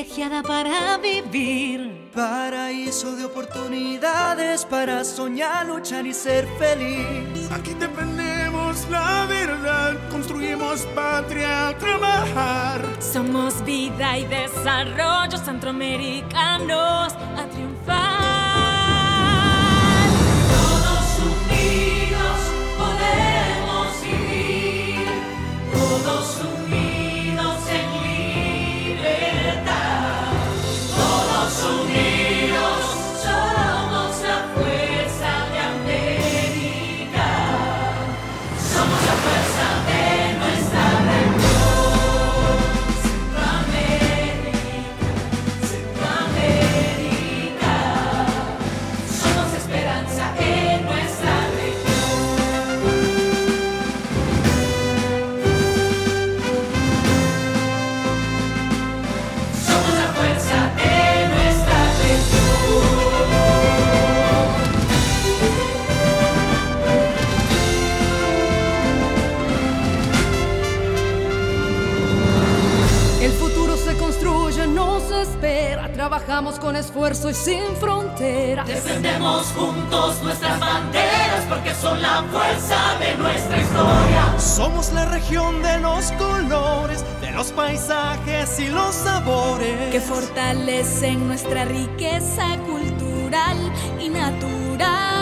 privilegiada para vivir. Paraíso de oportunidades para soñar, luchar y ser feliz. Aquí defendemos la verdad, construimos patria, trabajar. Somos vida y desarrollo centroamericanos a triunfar. Trabajamos con esfuerzo y sin fronteras. Defendemos juntos nuestras banderas porque son la fuerza de nuestra historia. Somos la región de los colores, de los paisajes y los sabores. Que fortalecen nuestra riqueza cultural y natural.